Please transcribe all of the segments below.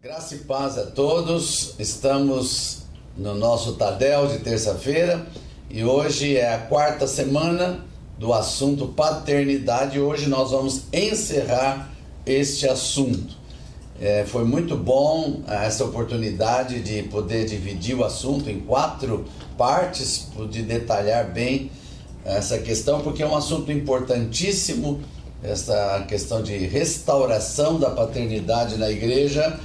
Graça e paz a todos. Estamos no nosso Tadel de terça-feira e hoje é a quarta semana do assunto paternidade. Hoje nós vamos encerrar este assunto. É, foi muito bom essa oportunidade de poder dividir o assunto em quatro partes, de detalhar bem essa questão, porque é um assunto importantíssimo, essa questão de restauração da paternidade na igreja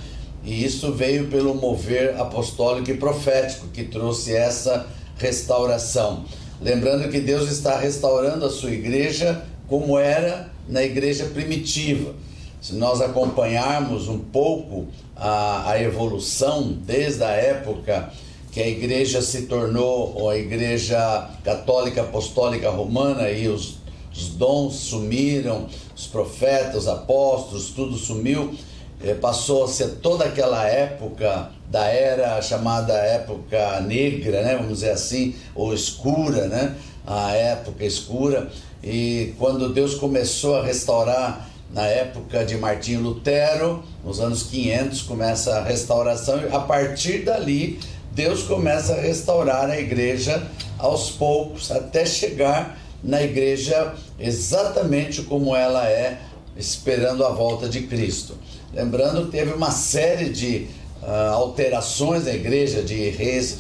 e isso veio pelo mover apostólico e profético que trouxe essa restauração. Lembrando que Deus está restaurando a sua igreja como era na igreja primitiva. Se nós acompanharmos um pouco a, a evolução desde a época que a igreja se tornou a igreja católica apostólica romana e os, os dons sumiram, os profetas, os apóstolos, tudo sumiu passou a ser toda aquela época da era chamada época negra, né, vamos dizer assim, ou escura, né, a época escura. E quando Deus começou a restaurar na época de Martinho Lutero, nos anos 500, começa a restauração e a partir dali Deus começa a restaurar a igreja aos poucos até chegar na igreja exatamente como ela é, esperando a volta de Cristo. Lembrando teve uma série de uh, alterações na igreja, de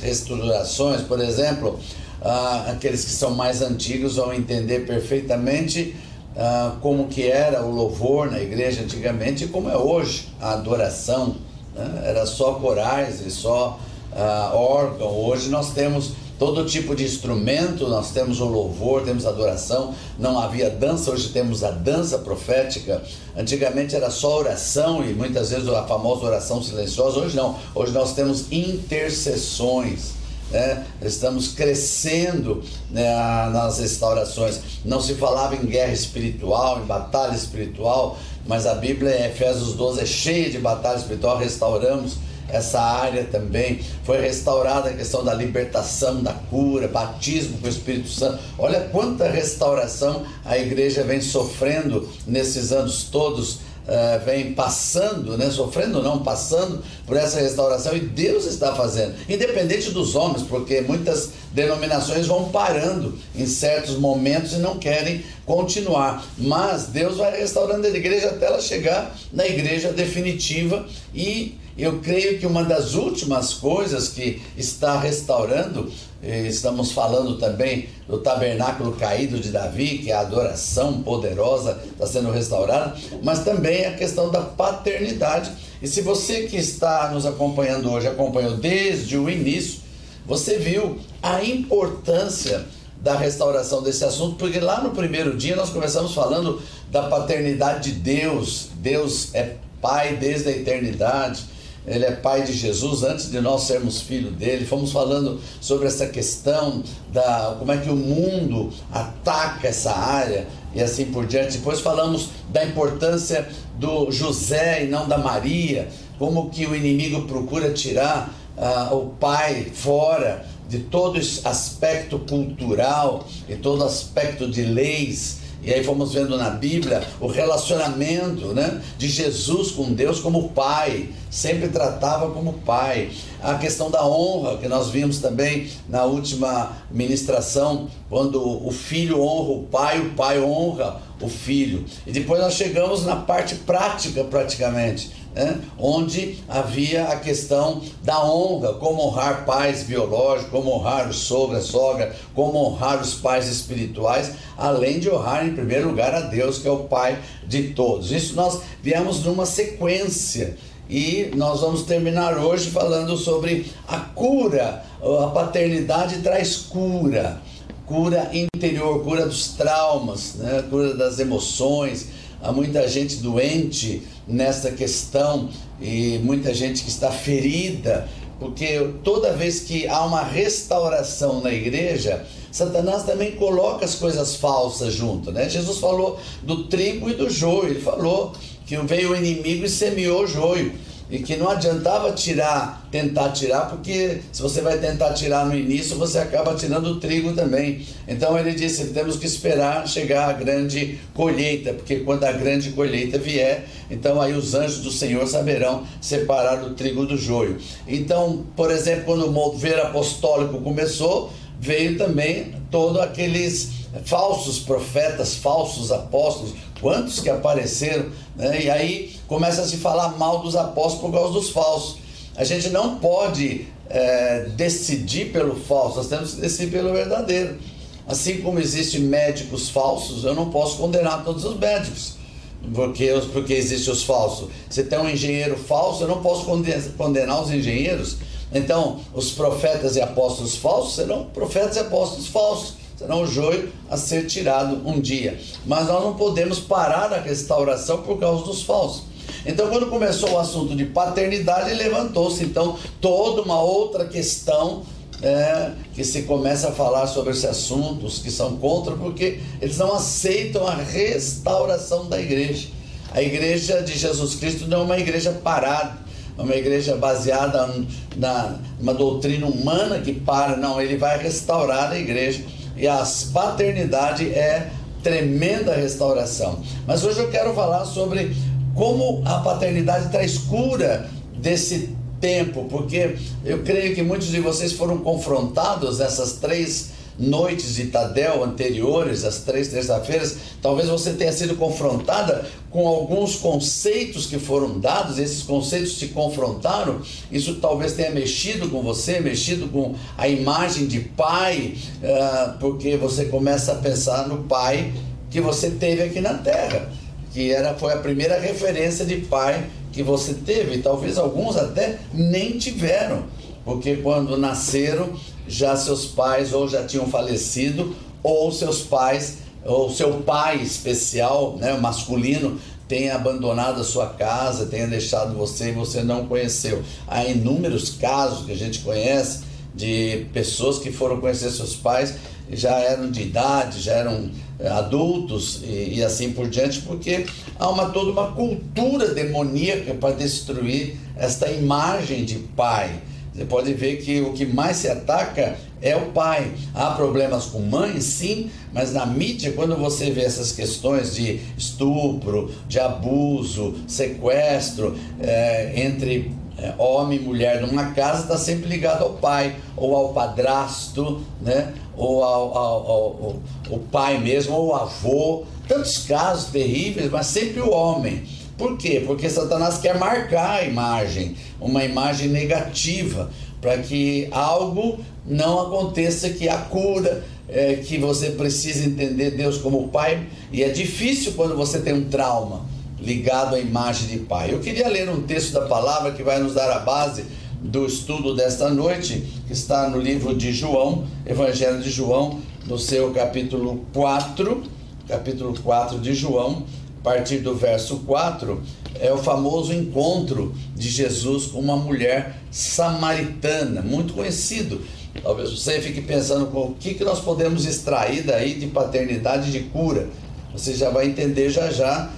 restaurações, por exemplo, uh, aqueles que são mais antigos vão entender perfeitamente uh, como que era o louvor na igreja antigamente e como é hoje a adoração. Né? Era só corais e só órgão. Hoje nós temos todo tipo de instrumento, nós temos o louvor, temos a adoração, não havia dança, hoje temos a dança profética. Antigamente era só oração e muitas vezes a famosa oração silenciosa, hoje não, hoje nós temos intercessões. Né? Estamos crescendo né, nas restaurações. Não se falava em guerra espiritual, em batalha espiritual, mas a Bíblia, Efésios 12, é cheia de batalha espiritual. Restauramos essa área também. Foi restaurada a questão da libertação, da cura, batismo com o Espírito Santo. Olha quanta restauração a igreja vem sofrendo nesses anos todos. Uh, vem passando, né, sofrendo não, passando por essa restauração e Deus está fazendo, independente dos homens, porque muitas denominações vão parando em certos momentos e não querem continuar, mas Deus vai restaurando a igreja até ela chegar na igreja definitiva e eu creio que uma das últimas coisas que está restaurando, estamos falando também do tabernáculo caído de Davi, que é a adoração poderosa está sendo restaurada, mas também a questão da paternidade. E se você que está nos acompanhando hoje acompanhou desde o início, você viu a importância da restauração desse assunto, porque lá no primeiro dia nós começamos falando da paternidade de Deus. Deus é Pai desde a eternidade ele é pai de Jesus antes de nós sermos filho dele. Fomos falando sobre essa questão da como é que o mundo ataca essa área e assim por diante. Depois falamos da importância do José e não da Maria, como que o inimigo procura tirar uh, o pai fora de todo aspecto cultural e todo aspecto de leis e aí fomos vendo na Bíblia o relacionamento né, de Jesus com Deus como pai, sempre tratava como pai. A questão da honra, que nós vimos também na última ministração, quando o filho honra o pai, o pai honra o filho. E depois nós chegamos na parte prática, praticamente né? onde havia a questão da honra, como honrar pais biológicos, como honrar o sogro, a sogra, como honrar os pais espirituais, além de honrar em primeiro lugar a Deus, que é o Pai de todos. Isso nós viemos numa sequência. E nós vamos terminar hoje falando sobre a cura, a paternidade traz cura, cura interior, cura dos traumas, né? cura das emoções, há muita gente doente nessa questão e muita gente que está ferida, porque toda vez que há uma restauração na igreja, Satanás também coloca as coisas falsas junto, né? Jesus falou do trigo e do joio, ele falou que veio o inimigo e semeou o joio. E que não adiantava tirar, tentar tirar, porque se você vai tentar tirar no início, você acaba tirando o trigo também. Então ele disse: temos que esperar chegar a grande colheita, porque quando a grande colheita vier, então aí os anjos do Senhor saberão separar o trigo do joio. Então, por exemplo, quando o mover apostólico começou, veio também todos aqueles falsos profetas, falsos apóstolos, quantos que apareceram, né? e aí começa a se falar mal dos apóstolos por causa dos falsos. A gente não pode é, decidir pelo falso, nós temos que decidir pelo verdadeiro. Assim como existem médicos falsos, eu não posso condenar todos os médicos, porque, porque existem os falsos. Se tem um engenheiro falso, eu não posso condenar os engenheiros. Então, os profetas e apóstolos falsos serão profetas e apóstolos falsos será um joio a ser tirado um dia. Mas nós não podemos parar a restauração por causa dos falsos. Então, quando começou o assunto de paternidade, levantou-se então toda uma outra questão é, que se começa a falar sobre esses assuntos que são contra, porque eles não aceitam a restauração da igreja. A igreja de Jesus Cristo não é uma igreja parada, é uma igreja baseada na uma doutrina humana que para, não, ele vai restaurar a igreja e a paternidade é tremenda restauração. Mas hoje eu quero falar sobre como a paternidade traz cura desse tempo, porque eu creio que muitos de vocês foram confrontados nessas três noites de Tadel anteriores, as três terça-feiras, talvez você tenha sido confrontada com alguns conceitos que foram dados, esses conceitos te confrontaram, isso talvez tenha mexido com você, mexido com a imagem de pai, uh, porque você começa a pensar no pai que você teve aqui na terra, que era, foi a primeira referência de pai que você teve, talvez alguns até nem tiveram, porque quando nasceram já seus pais ou já tinham falecido, ou seus pais, ou seu pai especial, né, masculino, tenha abandonado a sua casa, tenha deixado você e você não conheceu. Há inúmeros casos que a gente conhece de pessoas que foram conhecer seus pais já eram de idade, já eram eh, adultos e, e assim por diante, porque há uma toda uma cultura demoníaca para destruir esta imagem de pai. Você pode ver que o que mais se ataca é o pai. Há problemas com mãe, sim, mas na mídia, quando você vê essas questões de estupro, de abuso, sequestro é, entre é, homem e mulher numa casa, está sempre ligado ao pai, ou ao padrasto, né? ou ao, ao, ao, ao pai mesmo, ou avô. Tantos casos terríveis, mas sempre o homem. Por quê? Porque Satanás quer marcar a imagem, uma imagem negativa, para que algo não aconteça, que a cura, é, que você precisa entender Deus como Pai. E é difícil quando você tem um trauma ligado à imagem de Pai. Eu queria ler um texto da palavra que vai nos dar a base do estudo desta noite, que está no livro de João, Evangelho de João, no seu capítulo 4, capítulo 4 de João, a partir do verso 4, é o famoso encontro de Jesus com uma mulher samaritana, muito conhecido. Talvez você fique pensando o que, que nós podemos extrair daí de paternidade de cura. Você já vai entender já já.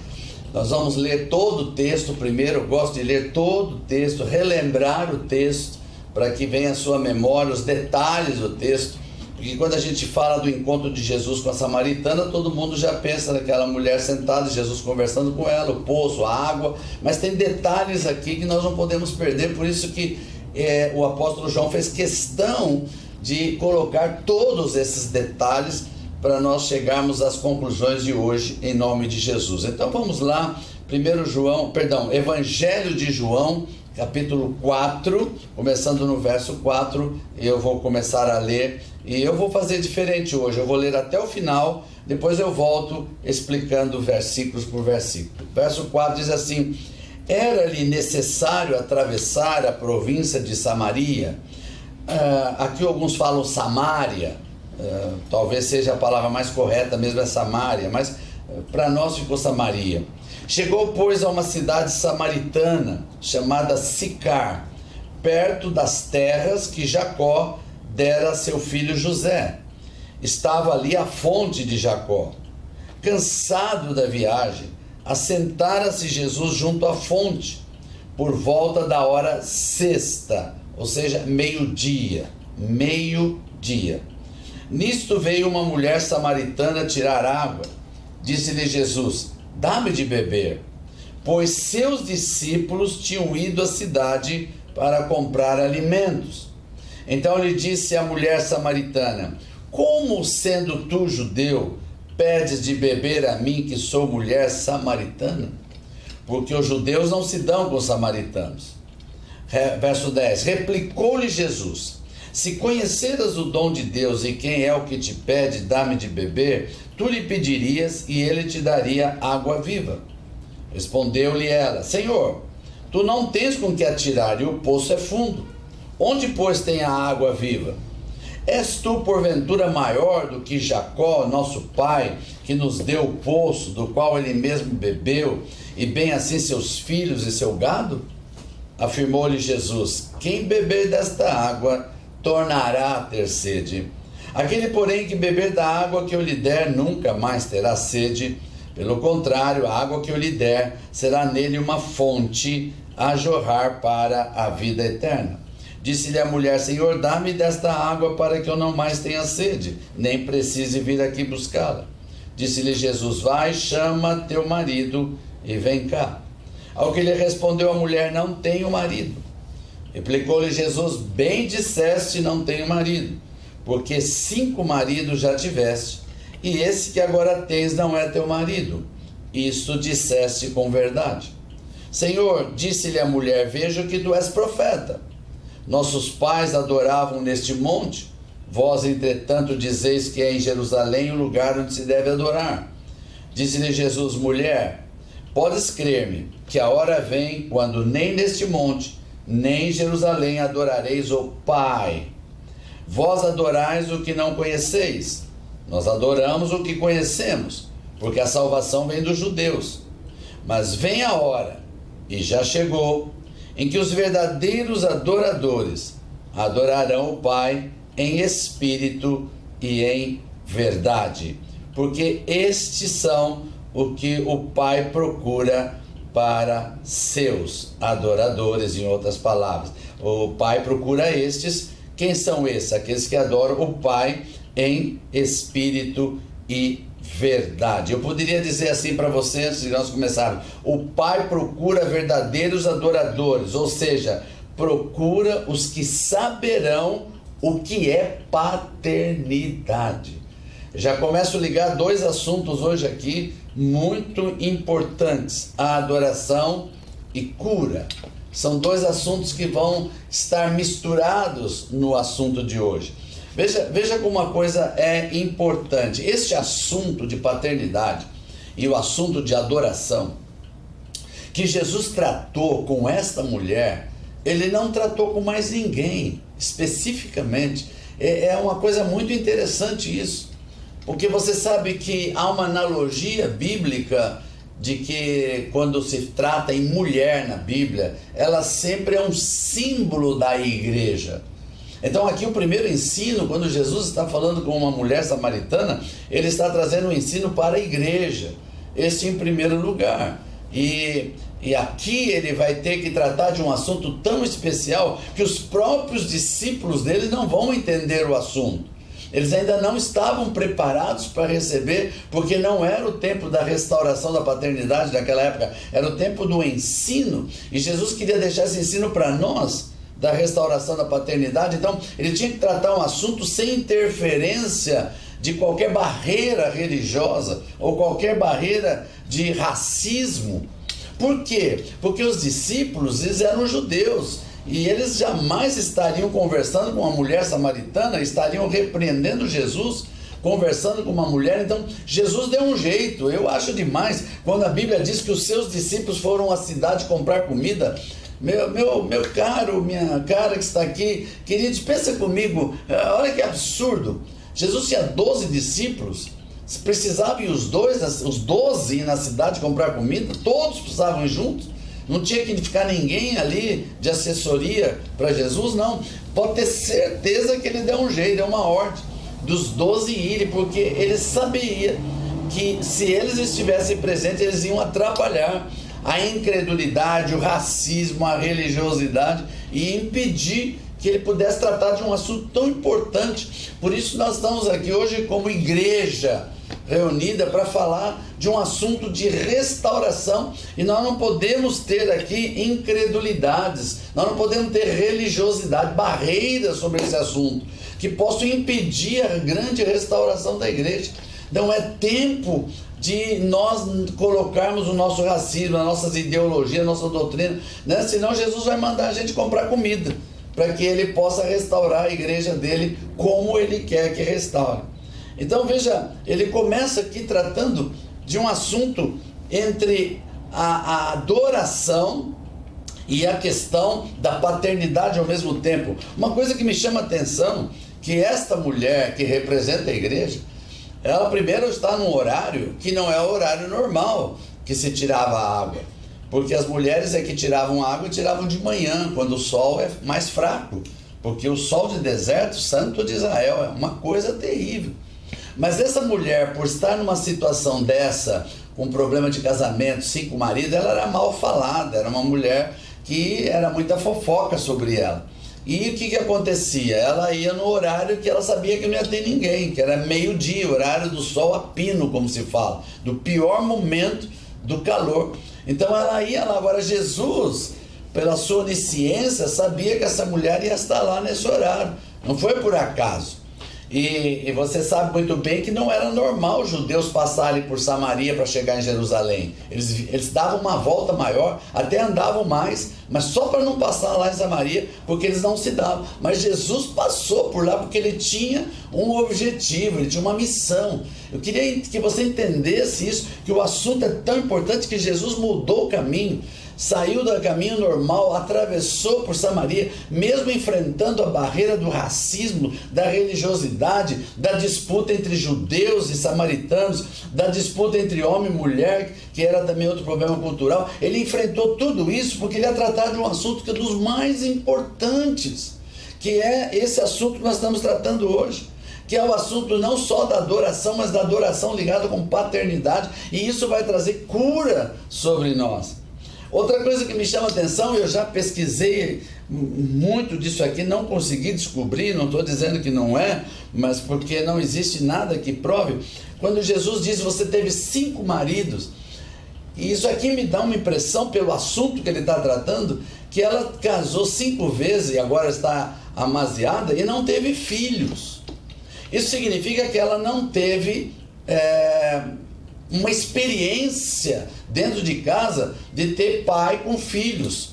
Nós vamos ler todo o texto primeiro. Eu gosto de ler todo o texto, relembrar o texto, para que venha à sua memória os detalhes do texto porque quando a gente fala do encontro de Jesus com a samaritana, todo mundo já pensa naquela mulher sentada, Jesus conversando com ela, o poço, a água, mas tem detalhes aqui que nós não podemos perder, por isso que é, o apóstolo João fez questão de colocar todos esses detalhes para nós chegarmos às conclusões de hoje em nome de Jesus. Então vamos lá, primeiro João, perdão, Evangelho de João, capítulo 4, começando no verso 4, eu vou começar a ler e eu vou fazer diferente hoje, eu vou ler até o final, depois eu volto explicando versículos por versículo. Verso 4 diz assim: Era-lhe necessário atravessar a província de Samaria. Uh, aqui alguns falam Samária, uh, talvez seja a palavra mais correta mesmo é Samária, mas uh, para nós ficou Samaria. Chegou, pois, a uma cidade samaritana chamada Sicar, perto das terras que Jacó dera a seu filho José. Estava ali a fonte de Jacó. Cansado da viagem, assentara-se Jesus junto à fonte. por volta da hora sexta, ou seja, meio-dia. Meio-dia. Nisto veio uma mulher samaritana tirar água. Disse-lhe Jesus: Dá-me de beber. Pois seus discípulos tinham ido à cidade para comprar alimentos. Então lhe disse a mulher samaritana: Como, sendo tu judeu, pedes de beber a mim, que sou mulher samaritana? Porque os judeus não se dão com os samaritanos. Verso 10: Replicou-lhe Jesus: Se conheceras o dom de Deus e quem é o que te pede, dá-me de beber, tu lhe pedirias e ele te daria água viva. Respondeu-lhe ela: Senhor, tu não tens com que atirar e o poço é fundo. Onde, pois, tem a água viva? És tu, porventura, maior do que Jacó, nosso pai, que nos deu o poço, do qual ele mesmo bebeu, e bem assim seus filhos e seu gado? Afirmou-lhe Jesus: Quem beber desta água tornará a ter sede. Aquele, porém, que beber da água que eu lhe der, nunca mais terá sede. Pelo contrário, a água que eu lhe der será nele uma fonte a jorrar para a vida eterna. Disse-lhe a mulher: Senhor, dá-me desta água para que eu não mais tenha sede, nem precise vir aqui buscá-la. Disse-lhe Jesus: Vai, chama teu marido e vem cá. Ao que lhe respondeu a mulher: Não tenho marido. Replicou-lhe Jesus: Bem disseste, não tenho marido, porque cinco maridos já tiveste, e esse que agora tens não é teu marido. Isto disseste com verdade. Senhor, disse-lhe a mulher: Vejo que tu és profeta. Nossos pais adoravam neste monte, vós, entretanto, dizeis que é em Jerusalém o lugar onde se deve adorar. Disse-lhe Jesus: Mulher, podes crer-me que a hora vem quando nem neste monte, nem em Jerusalém adorareis o Pai. Vós adorais o que não conheceis, nós adoramos o que conhecemos, porque a salvação vem dos judeus. Mas vem a hora, e já chegou, em que os verdadeiros adoradores adorarão o Pai em espírito e em verdade, porque estes são o que o Pai procura para seus adoradores, em outras palavras. O Pai procura estes. Quem são esses? Aqueles que adoram o Pai em espírito e verdade. Eu poderia dizer assim para você antes de nós começarmos: o Pai procura verdadeiros adoradores, ou seja, procura os que saberão o que é paternidade. Já começo a ligar dois assuntos hoje aqui muito importantes: a adoração e cura. São dois assuntos que vão estar misturados no assunto de hoje. Veja, veja como uma coisa é importante. Este assunto de paternidade e o assunto de adoração que Jesus tratou com esta mulher, ele não tratou com mais ninguém, especificamente. É, é uma coisa muito interessante isso, porque você sabe que há uma analogia bíblica de que quando se trata em mulher na Bíblia, ela sempre é um símbolo da igreja. Então, aqui o primeiro ensino, quando Jesus está falando com uma mulher samaritana, ele está trazendo um ensino para a igreja, este em primeiro lugar. E, e aqui ele vai ter que tratar de um assunto tão especial que os próprios discípulos dele não vão entender o assunto. Eles ainda não estavam preparados para receber, porque não era o tempo da restauração da paternidade daquela época, era o tempo do ensino. E Jesus queria deixar esse ensino para nós da restauração da paternidade. Então, ele tinha que tratar um assunto sem interferência de qualquer barreira religiosa ou qualquer barreira de racismo. Por quê? Porque os discípulos eles eram judeus e eles jamais estariam conversando com uma mulher samaritana, estariam repreendendo Jesus conversando com uma mulher. Então, Jesus deu um jeito. Eu acho demais quando a Bíblia diz que os seus discípulos foram à cidade comprar comida. Meu, meu, meu caro, minha cara que está aqui, queridos, pensa comigo, eh, olha que absurdo. Jesus tinha 12 discípulos, precisava ir os dois, os 12 ir na cidade comprar comida, todos precisavam ir juntos. Não tinha que ficar ninguém ali de assessoria para Jesus, não. Pode ter certeza que ele deu um jeito, deu uma ordem dos 12 irem, porque ele sabia que se eles estivessem presentes, eles iam atrapalhar a incredulidade, o racismo, a religiosidade e impedir que ele pudesse tratar de um assunto tão importante. Por isso nós estamos aqui hoje como igreja reunida para falar de um assunto de restauração e nós não podemos ter aqui incredulidades, nós não podemos ter religiosidade, barreiras sobre esse assunto que possam impedir a grande restauração da igreja. Não é tempo de nós colocarmos o nosso racismo, as nossas ideologias, a nossa doutrina, né? senão Jesus vai mandar a gente comprar comida para que ele possa restaurar a igreja dele como ele quer que restaure. Então veja, ele começa aqui tratando de um assunto entre a, a adoração e a questão da paternidade ao mesmo tempo. Uma coisa que me chama a atenção que esta mulher que representa a igreja, ela primeiro está num horário que não é o horário normal que se tirava água. Porque as mulheres é que tiravam água e tiravam de manhã, quando o sol é mais fraco. Porque o sol de deserto, santo de Israel, é uma coisa terrível. Mas essa mulher, por estar numa situação dessa, com problema de casamento, cinco maridos, ela era mal falada, era uma mulher que era muita fofoca sobre ela. E o que, que acontecia? Ela ia no horário que ela sabia que não ia ter ninguém, que era meio-dia, horário do sol a pino, como se fala, do pior momento do calor. Então ela ia lá. Agora, Jesus, pela sua onisciência, sabia que essa mulher ia estar lá nesse horário. Não foi por acaso. E, e, você sabe muito bem que não era normal os judeus passarem por Samaria para chegar em Jerusalém. Eles, eles davam uma volta maior, até andavam mais, mas só para não passar lá em Samaria, porque eles não se davam. Mas Jesus passou por lá porque ele tinha um objetivo, ele tinha uma missão. Eu queria que você entendesse isso, que o assunto é tão importante que Jesus mudou o caminho saiu do caminho normal, atravessou por Samaria, mesmo enfrentando a barreira do racismo, da religiosidade, da disputa entre judeus e samaritanos, da disputa entre homem e mulher, que era também outro problema cultural. Ele enfrentou tudo isso porque ele ia tratar de um assunto que é dos mais importantes, que é esse assunto que nós estamos tratando hoje que é o assunto não só da adoração, mas da adoração ligada com paternidade, e isso vai trazer cura sobre nós. Outra coisa que me chama atenção, eu já pesquisei muito disso aqui, não consegui descobrir, não estou dizendo que não é, mas porque não existe nada que prove. Quando Jesus diz você teve cinco maridos, e isso aqui me dá uma impressão, pelo assunto que ele está tratando, que ela casou cinco vezes e agora está amaziada e não teve filhos. Isso significa que ela não teve é, uma experiência dentro de casa de ter pai com filhos,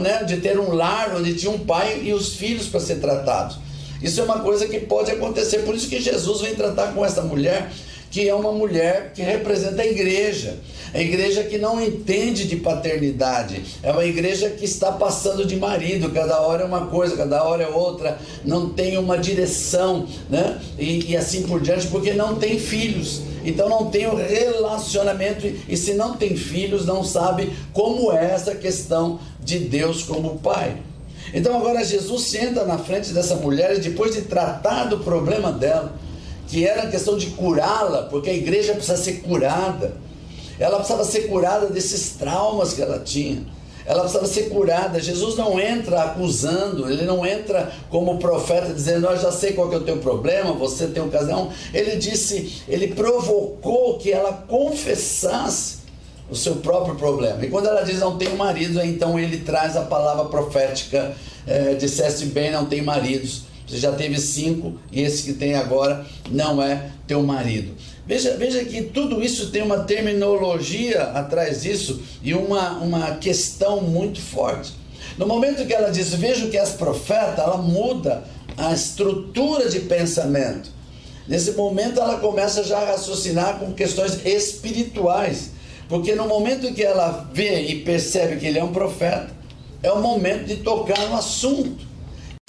né, de ter um lar onde tinha um pai e os filhos para ser tratados. Isso é uma coisa que pode acontecer, por isso que Jesus vem tratar com essa mulher, que é uma mulher que representa a igreja. A igreja que não entende de paternidade, é uma igreja que está passando de marido, cada hora é uma coisa, cada hora é outra, não tem uma direção, né? E, e assim por diante, porque não tem filhos. Então não tem o relacionamento e se não tem filhos, não sabe como é essa questão de Deus como Pai. Então agora Jesus senta na frente dessa mulher e depois de tratar do problema dela, que era a questão de curá-la, porque a igreja precisa ser curada. Ela precisava ser curada desses traumas que ela tinha. Ela precisava ser curada. Jesus não entra acusando, ele não entra como profeta dizendo: Eu já sei qual que é o teu problema, você tem um casal. Ele disse, ele provocou que ela confessasse o seu próprio problema. E quando ela diz não tenho marido, então ele traz a palavra profética: é, disseste bem, não tem maridos. Você já teve cinco e esse que tem agora não é teu marido. Veja, veja que tudo isso tem uma terminologia atrás disso e uma, uma questão muito forte. No momento que ela diz, vejo que és profeta, ela muda a estrutura de pensamento. Nesse momento ela começa já a raciocinar com questões espirituais. Porque no momento que ela vê e percebe que ele é um profeta, é o momento de tocar no assunto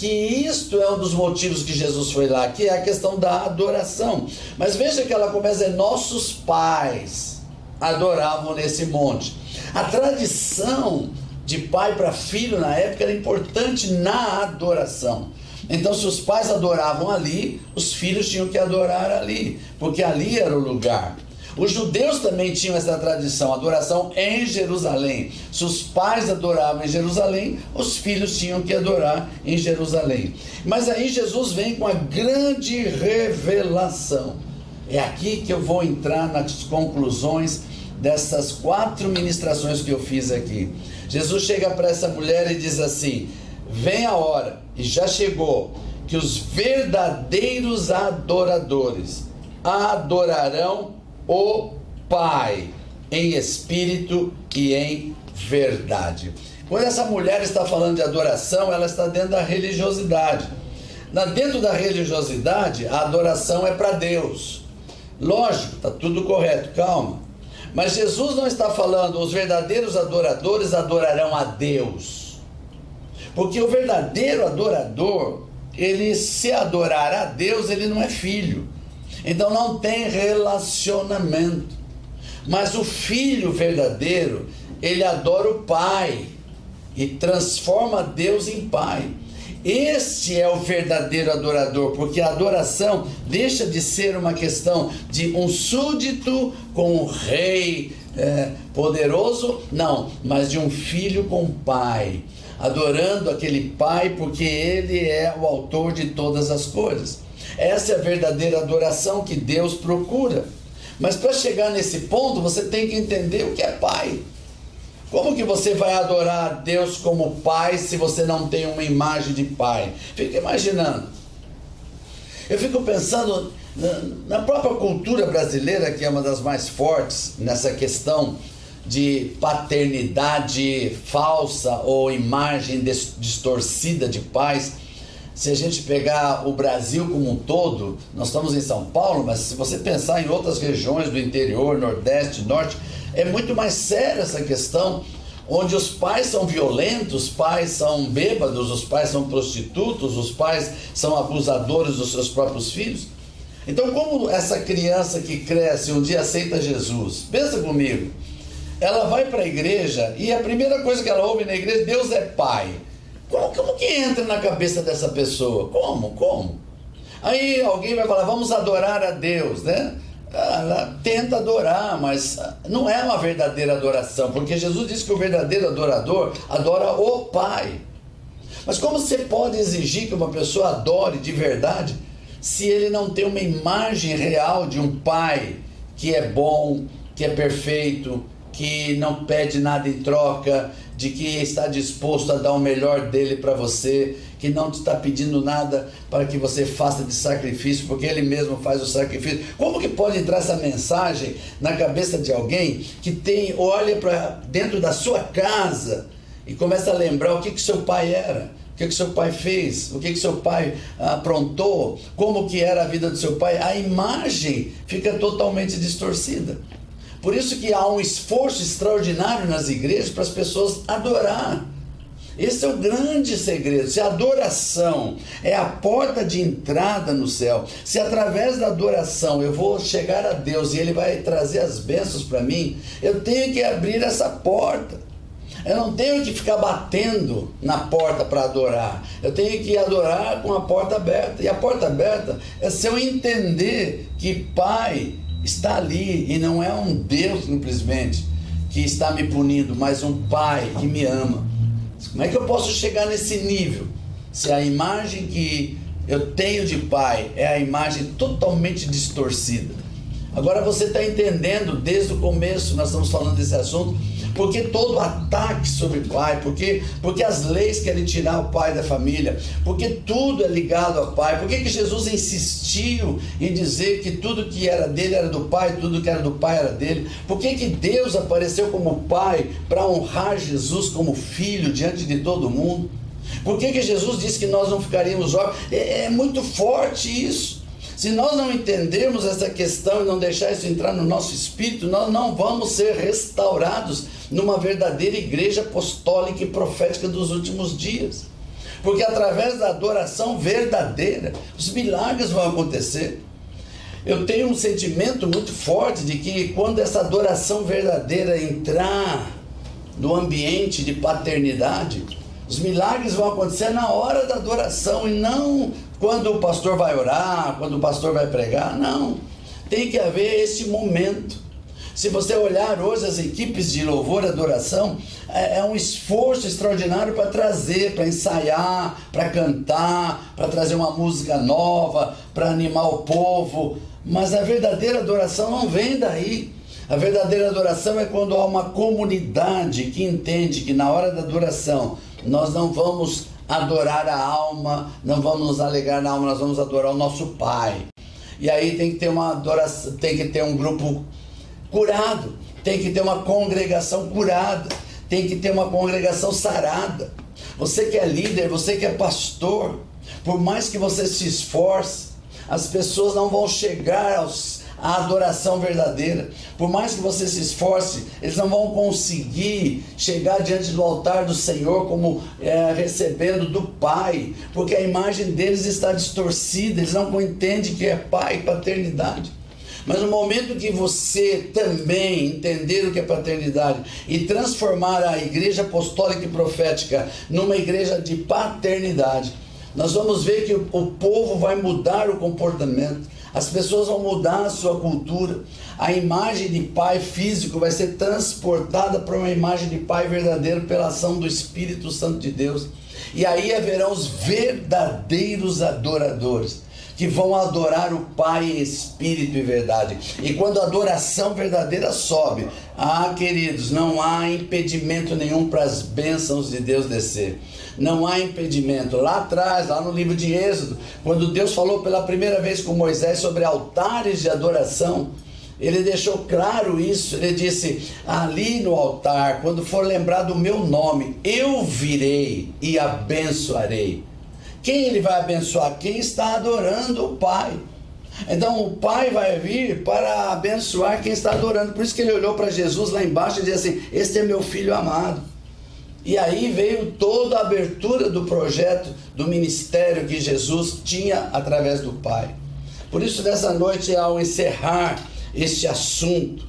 que isto é um dos motivos que Jesus foi lá, que é a questão da adoração. Mas veja que ela começa nossos pais adoravam nesse monte. A tradição de pai para filho na época era importante na adoração. Então, se os pais adoravam ali, os filhos tinham que adorar ali, porque ali era o lugar. Os judeus também tinham essa tradição, adoração em Jerusalém. Se os pais adoravam em Jerusalém, os filhos tinham que adorar em Jerusalém. Mas aí Jesus vem com a grande revelação. É aqui que eu vou entrar nas conclusões dessas quatro ministrações que eu fiz aqui. Jesus chega para essa mulher e diz assim: Vem a hora, e já chegou, que os verdadeiros adoradores adorarão o Pai em espírito e em verdade. Quando essa mulher está falando de adoração, ela está dentro da religiosidade. Na, dentro da religiosidade, a adoração é para Deus. Lógico, está tudo correto, calma. Mas Jesus não está falando, os verdadeiros adoradores adorarão a Deus. Porque o verdadeiro adorador, ele se adorar a Deus, ele não é filho. Então não tem relacionamento. Mas o filho verdadeiro, ele adora o pai e transforma Deus em pai. Este é o verdadeiro adorador, porque a adoração deixa de ser uma questão de um súdito com um rei é, poderoso, não, mas de um filho com pai, adorando aquele pai porque ele é o autor de todas as coisas. Essa é a verdadeira adoração que Deus procura. Mas para chegar nesse ponto, você tem que entender o que é pai. Como que você vai adorar a Deus como pai se você não tem uma imagem de pai? Fica imaginando. Eu fico pensando na, própria cultura brasileira, que é uma das mais fortes nessa questão de paternidade falsa ou imagem distorcida de pais se a gente pegar o Brasil como um todo, nós estamos em São Paulo, mas se você pensar em outras regiões do interior, Nordeste, Norte, é muito mais séria essa questão, onde os pais são violentos, os pais são bêbados, os pais são prostitutos, os pais são abusadores dos seus próprios filhos. Então, como essa criança que cresce um dia aceita Jesus? Pensa comigo. Ela vai para a igreja e a primeira coisa que ela ouve na igreja, Deus é pai. Como, como que entra na cabeça dessa pessoa? Como? Como? Aí alguém vai falar, vamos adorar a Deus, né? Ela tenta adorar, mas não é uma verdadeira adoração, porque Jesus disse que o verdadeiro adorador adora o Pai. Mas como você pode exigir que uma pessoa adore de verdade se ele não tem uma imagem real de um Pai que é bom, que é perfeito, que não pede nada em troca, de que está disposto a dar o melhor dele para você, que não te está pedindo nada para que você faça de sacrifício, porque ele mesmo faz o sacrifício. Como que pode entrar essa mensagem na cabeça de alguém que tem olha para dentro da sua casa e começa a lembrar o que que seu pai era? O que, que seu pai fez? O que, que seu pai aprontou? Como que era a vida do seu pai? A imagem fica totalmente distorcida. Por isso que há um esforço extraordinário nas igrejas para as pessoas adorar. Esse é o grande segredo. Se a adoração é a porta de entrada no céu, se através da adoração eu vou chegar a Deus e Ele vai trazer as bênçãos para mim, eu tenho que abrir essa porta. Eu não tenho que ficar batendo na porta para adorar. Eu tenho que adorar com a porta aberta. E a porta aberta é se eu entender que Pai está ali e não é um Deus simplesmente que está me punindo, mas um Pai que me ama. Como é que eu posso chegar nesse nível? Se a imagem que eu tenho de Pai é a imagem totalmente distorcida. Agora você está entendendo desde o começo, nós estamos falando desse assunto porque todo ataque sobre o pai, porque, porque as leis querem tirar o pai da família, porque tudo é ligado ao pai. Por que, que Jesus insistiu em dizer que tudo que era dele era do pai, tudo que era do pai era dele? Por que, que Deus apareceu como pai para honrar Jesus como filho diante de todo mundo? Por que, que Jesus disse que nós não ficaríamos órfãos? É, é muito forte isso. Se nós não entendermos essa questão e não deixar isso entrar no nosso espírito, nós não vamos ser restaurados numa verdadeira igreja apostólica e profética dos últimos dias. Porque através da adoração verdadeira, os milagres vão acontecer. Eu tenho um sentimento muito forte de que quando essa adoração verdadeira entrar no ambiente de paternidade, os milagres vão acontecer na hora da adoração e não quando o pastor vai orar, quando o pastor vai pregar. Não. Tem que haver esse momento. Se você olhar hoje as equipes de louvor e adoração, é, é um esforço extraordinário para trazer, para ensaiar, para cantar, para trazer uma música nova, para animar o povo. Mas a verdadeira adoração não vem daí. A verdadeira adoração é quando há uma comunidade que entende que na hora da adoração nós não vamos adorar a alma, não vamos nos alegar na alma, nós vamos adorar o nosso Pai. E aí tem que ter uma adoração, tem que ter um grupo curado, tem que ter uma congregação curada, tem que ter uma congregação sarada. Você que é líder, você que é pastor, por mais que você se esforce, as pessoas não vão chegar aos a adoração verdadeira. Por mais que você se esforce, eles não vão conseguir chegar diante do altar do Senhor como é, recebendo do Pai, porque a imagem deles está distorcida, eles não entendem que é Pai, paternidade. Mas no momento que você também entender o que é paternidade e transformar a igreja apostólica e profética numa igreja de paternidade, nós vamos ver que o povo vai mudar o comportamento, as pessoas vão mudar a sua cultura, a imagem de pai físico vai ser transportada para uma imagem de pai verdadeiro pela ação do Espírito Santo de Deus. E aí haverão os verdadeiros adoradores que vão adorar o Pai em espírito e verdade. E quando a adoração verdadeira sobe, ah, queridos, não há impedimento nenhum para as bênçãos de Deus descer. Não há impedimento. Lá atrás, lá no livro de Êxodo, quando Deus falou pela primeira vez com Moisés sobre altares de adoração, ele deixou claro isso. Ele disse: ali no altar, quando for lembrar do meu nome, eu virei e abençoarei. Quem ele vai abençoar? Quem está adorando o Pai. Então o Pai vai vir para abençoar quem está adorando. Por isso que ele olhou para Jesus lá embaixo e disse assim: Este é meu filho amado. E aí veio toda a abertura do projeto do ministério que Jesus tinha através do Pai. Por isso, nessa noite, ao encerrar este assunto,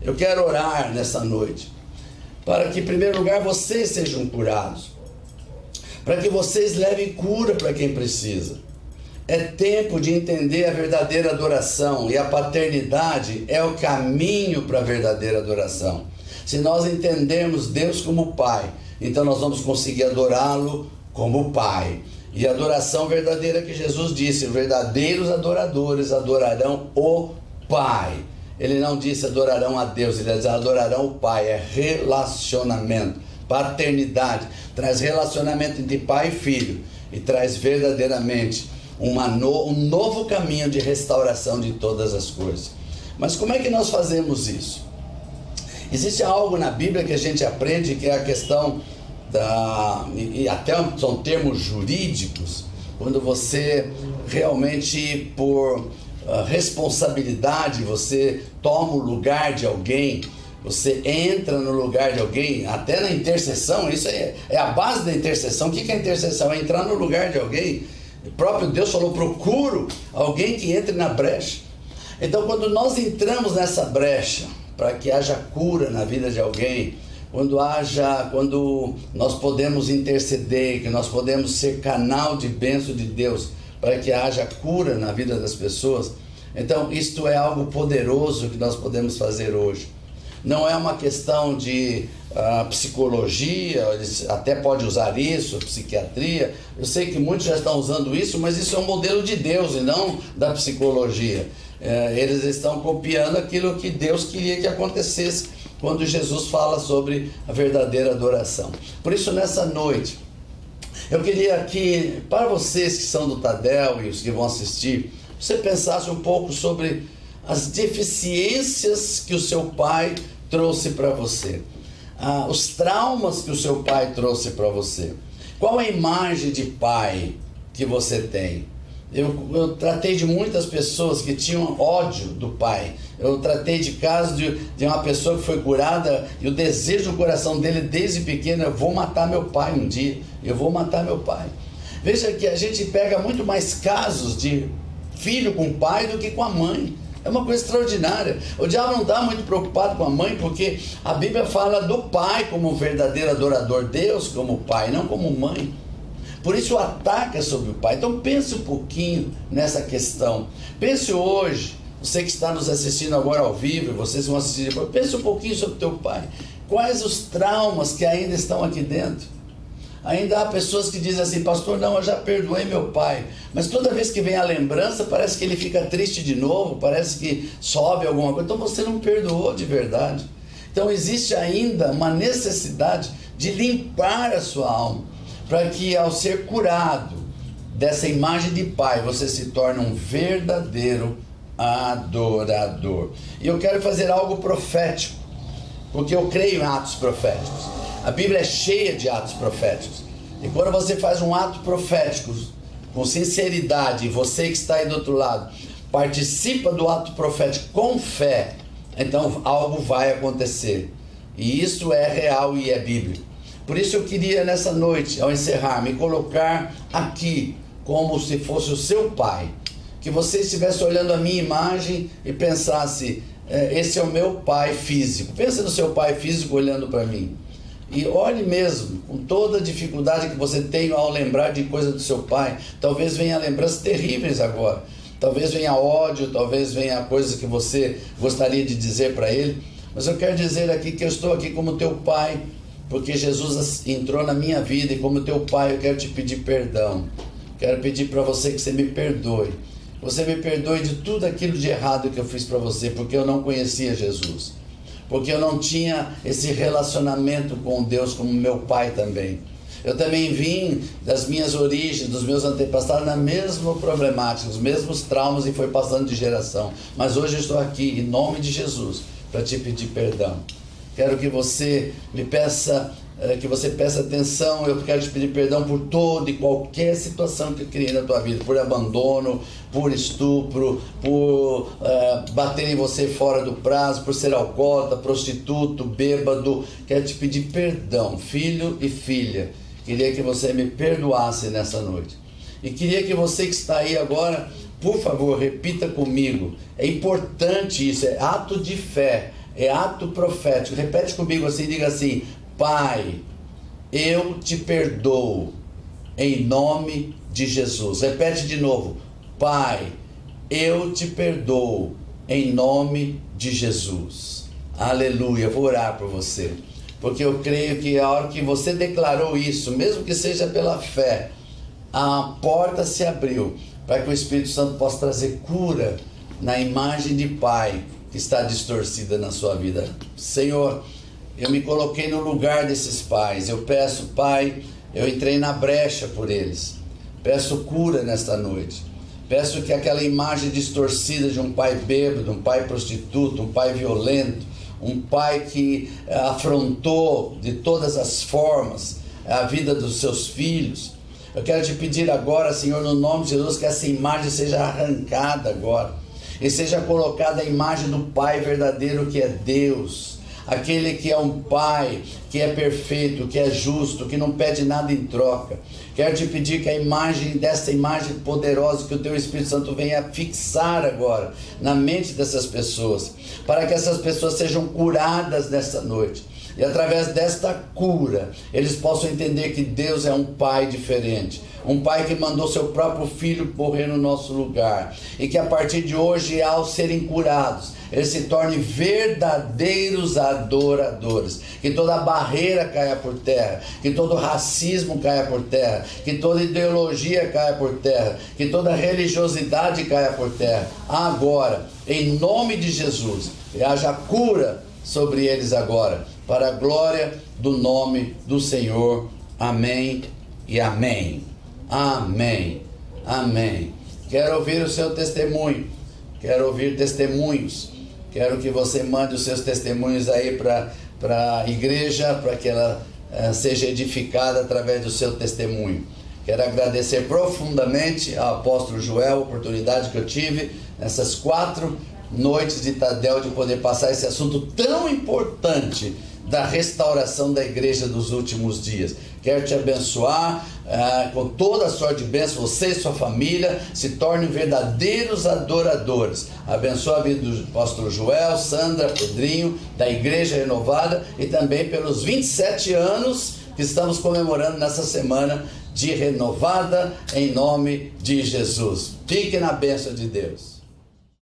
eu quero orar nessa noite, para que, em primeiro lugar, vocês sejam curados para que vocês levem cura para quem precisa. É tempo de entender a verdadeira adoração e a paternidade é o caminho para a verdadeira adoração. Se nós entendermos Deus como Pai, então nós vamos conseguir adorá-lo como Pai. E a adoração verdadeira que Jesus disse: verdadeiros adoradores adorarão o Pai. Ele não disse adorarão a Deus, ele disse adorarão o Pai, é relacionamento paternidade, traz relacionamento entre pai e filho e traz verdadeiramente no, um novo caminho de restauração de todas as coisas. Mas como é que nós fazemos isso? Existe algo na Bíblia que a gente aprende que é a questão da. e até são termos jurídicos, quando você realmente, por uh, responsabilidade, você toma o lugar de alguém você entra no lugar de alguém, até na intercessão, isso é, é a base da intercessão. O que é intercessão? É entrar no lugar de alguém. O próprio Deus falou: procuro alguém que entre na brecha. Então, quando nós entramos nessa brecha, para que haja cura na vida de alguém, quando haja, quando nós podemos interceder, que nós podemos ser canal de bênção de Deus, para que haja cura na vida das pessoas, então isto é algo poderoso que nós podemos fazer hoje não é uma questão de uh, psicologia, até pode usar isso, psiquiatria. Eu sei que muitos já estão usando isso, mas isso é um modelo de Deus e não da psicologia. É, eles estão copiando aquilo que Deus queria que acontecesse quando Jesus fala sobre a verdadeira adoração. Por isso, nessa noite, eu queria que, para vocês que são do Tadel e os que vão assistir, você pensasse um pouco sobre as deficiências que o seu pai trouxe para você, ah, os traumas que o seu pai trouxe para você. Qual a imagem de pai que você tem? Eu, eu, tratei de muitas pessoas que tinham ódio do pai. Eu tratei de casos de, de uma pessoa que foi curada e o desejo do coração dele desde pequeno: eu vou matar meu pai um dia, eu vou matar meu pai. Veja que a gente pega muito mais casos de filho com pai do que com a mãe. É uma coisa extraordinária. O diabo não está muito preocupado com a mãe, porque a Bíblia fala do pai como um verdadeiro adorador, Deus como pai, não como mãe. Por isso o ataque é sobre o pai. Então pense um pouquinho nessa questão. Pense hoje Você que está nos assistindo agora ao vivo, vocês vão assistir depois, pense um pouquinho sobre teu pai. Quais os traumas que ainda estão aqui dentro? Ainda há pessoas que dizem assim, pastor, não, eu já perdoei meu pai. Mas toda vez que vem a lembrança, parece que ele fica triste de novo, parece que sobe alguma coisa. Então você não perdoou de verdade. Então existe ainda uma necessidade de limpar a sua alma, para que ao ser curado dessa imagem de pai, você se torne um verdadeiro adorador. E eu quero fazer algo profético, porque eu creio em atos proféticos. A Bíblia é cheia de atos proféticos. E quando você faz um ato profético com sinceridade, você que está aí do outro lado, participa do ato profético com fé, então algo vai acontecer. E isso é real e é bíblico. Por isso eu queria nessa noite, ao encerrar, me colocar aqui como se fosse o seu pai. Que você estivesse olhando a minha imagem e pensasse: é, esse é o meu pai físico. Pensa no seu pai físico olhando para mim. E olhe mesmo, com toda a dificuldade que você tem ao lembrar de coisa do seu pai, talvez venha lembranças terríveis agora. Talvez venha ódio, talvez venha coisas que você gostaria de dizer para ele. Mas eu quero dizer aqui que eu estou aqui como teu pai, porque Jesus entrou na minha vida e como teu pai eu quero te pedir perdão. Quero pedir para você que você me perdoe. Você me perdoe de tudo aquilo de errado que eu fiz para você, porque eu não conhecia Jesus porque eu não tinha esse relacionamento com Deus como meu pai também. Eu também vim das minhas origens, dos meus antepassados, na mesma problemática, os mesmos traumas e foi passando de geração. Mas hoje eu estou aqui, em nome de Jesus, para te pedir perdão. Quero que você me peça é, que você peça atenção. Eu quero te pedir perdão por toda e qualquer situação que eu criei na tua vida, por abandono, por estupro, por é, bater em você fora do prazo, por ser alcoólatra, prostituto, bêbado. Quero te pedir perdão, filho e filha. Queria que você me perdoasse nessa noite. E queria que você que está aí agora, por favor, repita comigo. É importante isso, é ato de fé, é ato profético. Repete comigo assim, diga assim: Pai, eu te perdoo em nome de Jesus. Repete de novo. Pai, eu te perdoo em nome de Jesus. Aleluia. Vou orar por você. Porque eu creio que a hora que você declarou isso, mesmo que seja pela fé, a porta se abriu para que o Espírito Santo possa trazer cura na imagem de Pai que está distorcida na sua vida. Senhor, eu me coloquei no lugar desses pais. Eu peço, Pai, eu entrei na brecha por eles. Peço cura nesta noite. Peço que aquela imagem distorcida de um pai bêbado, um pai prostituto, um pai violento, um pai que eh, afrontou de todas as formas a vida dos seus filhos. Eu quero te pedir agora, Senhor, no nome de Jesus, que essa imagem seja arrancada agora e seja colocada a imagem do Pai verdadeiro que é Deus aquele que é um pai, que é perfeito, que é justo, que não pede nada em troca. Quero te pedir que a imagem dessa imagem poderosa que o teu Espírito Santo venha fixar agora na mente dessas pessoas, para que essas pessoas sejam curadas nesta noite. E através desta cura, eles possam entender que Deus é um pai diferente, um pai que mandou seu próprio filho morrer no nosso lugar, e que a partir de hoje, ao serem curados, eles se tornem verdadeiros adoradores. Que toda barreira caia por terra, que todo racismo caia por terra, que toda ideologia caia por terra, que toda religiosidade caia por terra. Agora, em nome de Jesus, haja cura sobre eles agora, para a glória do nome do Senhor. Amém e amém. Amém. Amém. Quero ouvir o seu testemunho. Quero ouvir testemunhos. Quero que você mande os seus testemunhos aí para a igreja, para que ela uh, seja edificada através do seu testemunho. Quero agradecer profundamente ao apóstolo Joel a oportunidade que eu tive nessas quatro noites de Tadel de poder passar esse assunto tão importante da restauração da igreja dos últimos dias. Quero te abençoar ah, com toda a sorte de bênção, você e sua família se tornem verdadeiros adoradores. Abençoa a vida do apóstolo Joel, Sandra, Pedrinho, da Igreja Renovada e também pelos 27 anos que estamos comemorando nessa semana de renovada em nome de Jesus. Fique na bênção de Deus.